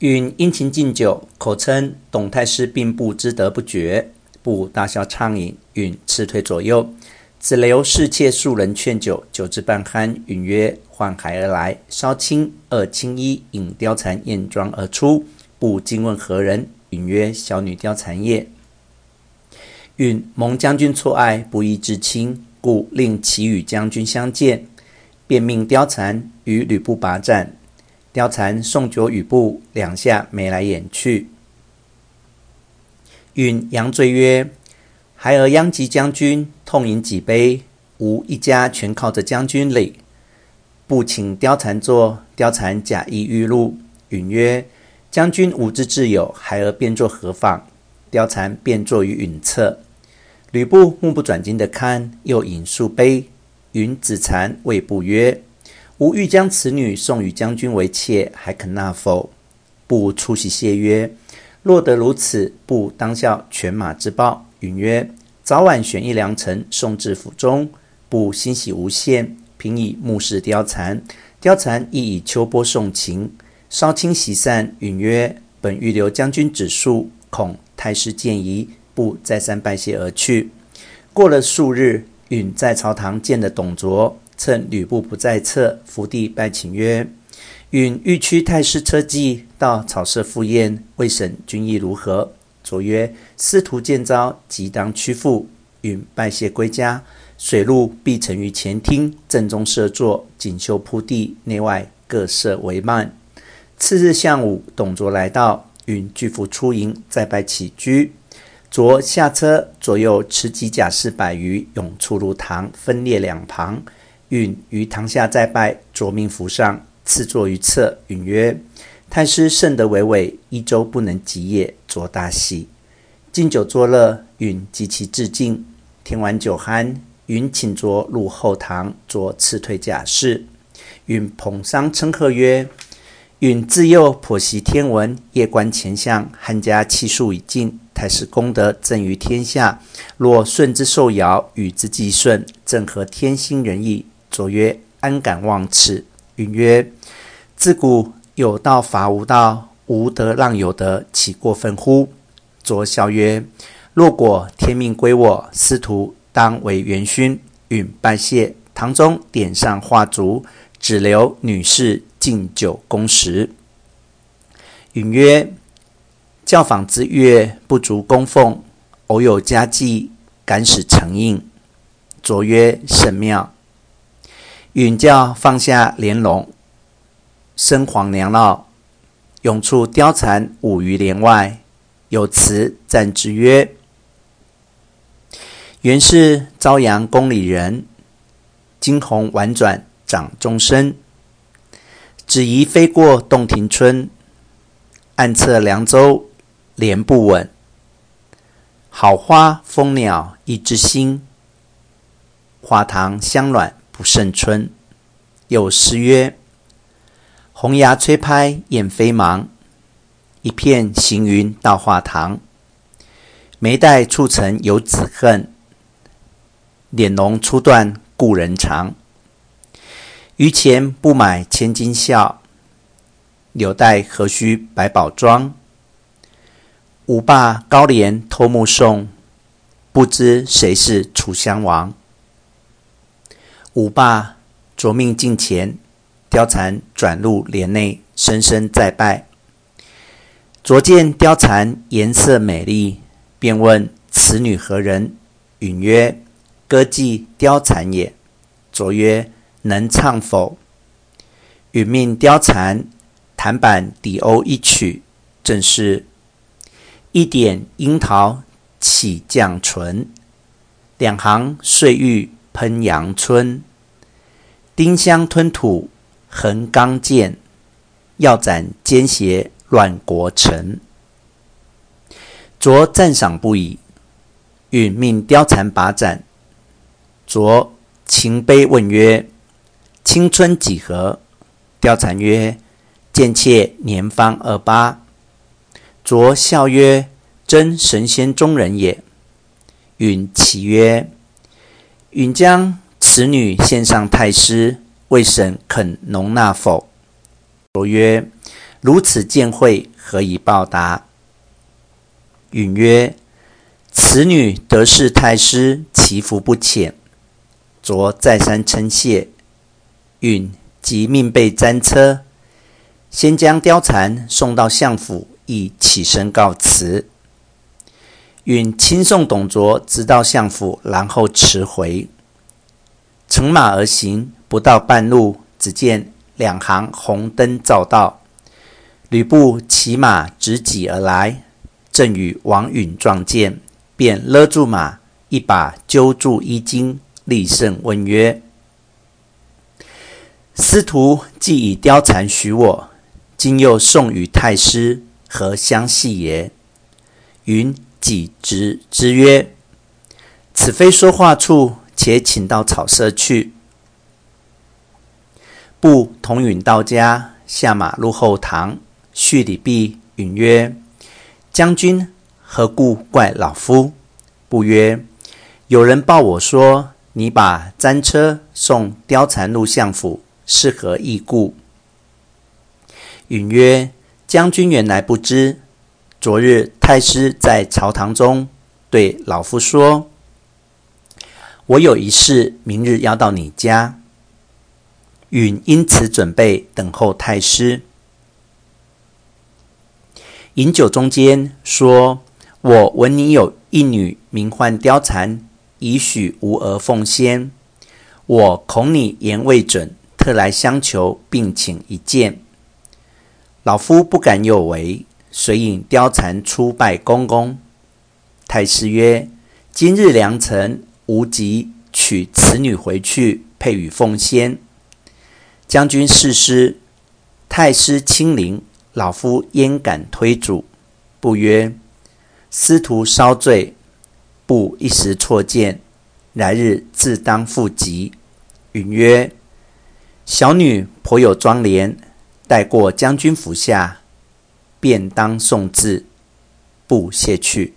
允殷勤敬酒，口称董太师病部之德不绝，不大笑畅饮。允辞退左右，只留侍妾数人劝酒，酒至半酣，允曰：“唤孩儿来。”稍倾，二青衣引貂蝉艳妆而出。不惊问何人，允曰：“小女貂蝉也。”允蒙将军错爱，不义之亲，故令其与将军相见，便命貂蝉与吕布拔战。貂蝉送酒与布，两下眉来眼去。允扬醉曰：“孩儿殃及将军，痛饮几杯，吾一家全靠着将军哩。”布请貂蝉坐，貂蝉假意欲入。允曰：“将军吾之挚友，孩儿便坐何妨？”貂蝉便坐于允侧。吕布目不转睛地看，又饮数杯。允子谗谓布曰：“吾欲将此女送与将军为妾，还肯纳否？”布出席谢曰：“若得如此，布当效犬马之报。”允曰：“早晚选一良辰，送至府中。”布欣喜无限，平以目视貂蝉。貂蝉亦以秋波送情。稍清席散，允曰：“本欲留将军指数，恐太师见疑。”布再三拜谢而去。过了数日，允在朝堂见了董卓，趁吕布不在侧，伏地拜请曰：“允欲驱太师车骑到草舍赴宴，未审军意如何？”卓曰：“司徒见招，即当驱赴。”允拜谢归家，随入毕城于前厅，正中设座，锦绣铺地，内外各设帷幔。次日向午，董卓来到，允拒服出迎，再拜起居。卓下车，左右持戟甲士百余，涌出入堂，分列两旁。允于堂下再拜，卓命扶上，赐坐于侧。允曰：“太师甚德巍巍，一周不能及也。”卓大喜，敬酒作乐，允及其致敬。天晚酒酣，允请卓入后堂，卓辞退假士。允捧觞称贺曰：允自幼颇习天文，夜观乾象，汉家气数已尽。太师功德震于天下，若顺之受尧，与之既顺，正合天心人意。卓曰：“安敢忘此？”允曰：“自古有道伐无道，无德让有德，岂过分乎？”卓笑曰：“若果天命归我，司徒当为元勋。”允拜谢，堂中点上画烛，只留女士。敬酒供食，允曰：“教坊之乐不足供奉，偶有佳绩，敢使承应。”卓曰：“甚妙。”允教放下莲笼，生黄娘烙，拥簇貂蝉舞于帘外，有词赞之曰：“原是朝阳宫里人，惊鸿婉转掌中身。”只疑飞过洞庭春，暗测凉州莲不稳。好花蜂鸟一枝新，花堂香暖不胜春。有诗曰：“红牙吹拍燕飞忙，一片行云到画堂。眉黛蹙成游子恨，脸容初断故人长。”余钱不买千金笑，柳带何须百宝装？舞罢高帘偷目送，不知谁是楚襄王。舞罢，卓命近前，貂蝉转入帘内，深深再拜。卓见貂蝉颜色美丽，便问此女何人？允曰：“歌妓貂蝉也。”卓曰：能唱否？允命貂蝉弹板底欧一曲，正是：一点樱桃起绛唇，两行碎玉喷阳春。丁香吞吐横刚剑，要斩奸邪乱国臣。卓赞赏不已，允命貂蝉把盏。卓情悲问曰：青春几何？貂蝉曰：“贱妾年方二八。”卓笑曰：“真神仙中人也。”允启曰：“允将此女献上太师，未审肯容纳否？”卓曰：“如此见惠，何以报答？”允曰：“此女得是太师，其福不浅。”卓再三称谢。允即命备专车，先将貂蝉送到相府，亦起身告辞。允亲送董卓直到相府，然后辞回。乘马而行，不到半路，只见两行红灯照道，吕布骑马直戟而来。正与王允撞见，便勒住马，一把揪住衣襟，厉声问曰：“司徒既以貂蝉许我，今又送与太师，何相系也？”允己直之曰：“此非说话处，且请到草舍去。”布同允到家，下马入后堂，叙礼毕，允曰：将军何故怪老夫？不曰：“有人报我说，你把簪车送貂蝉入相府，是何异故？”允曰：“将军原来不知。昨日太师在朝堂中对老夫说，我有一事，明日要到你家。允因此准备等候太师。”饮酒中间说：“我闻你有一女名唤貂蝉，已许无儿奉仙。我恐你言未准，特来相求，并请一见。老夫不敢有违，遂引貂蝉出拜公公。太师曰：‘今日良辰，无极取此女回去，配与凤仙。’将军试思，太师亲临。”老夫焉敢推阻？不曰：“司徒稍罪，布一时错见，来日自当复及。”允曰：“小女颇有妆奁，待过将军府下，便当送至。”布谢去。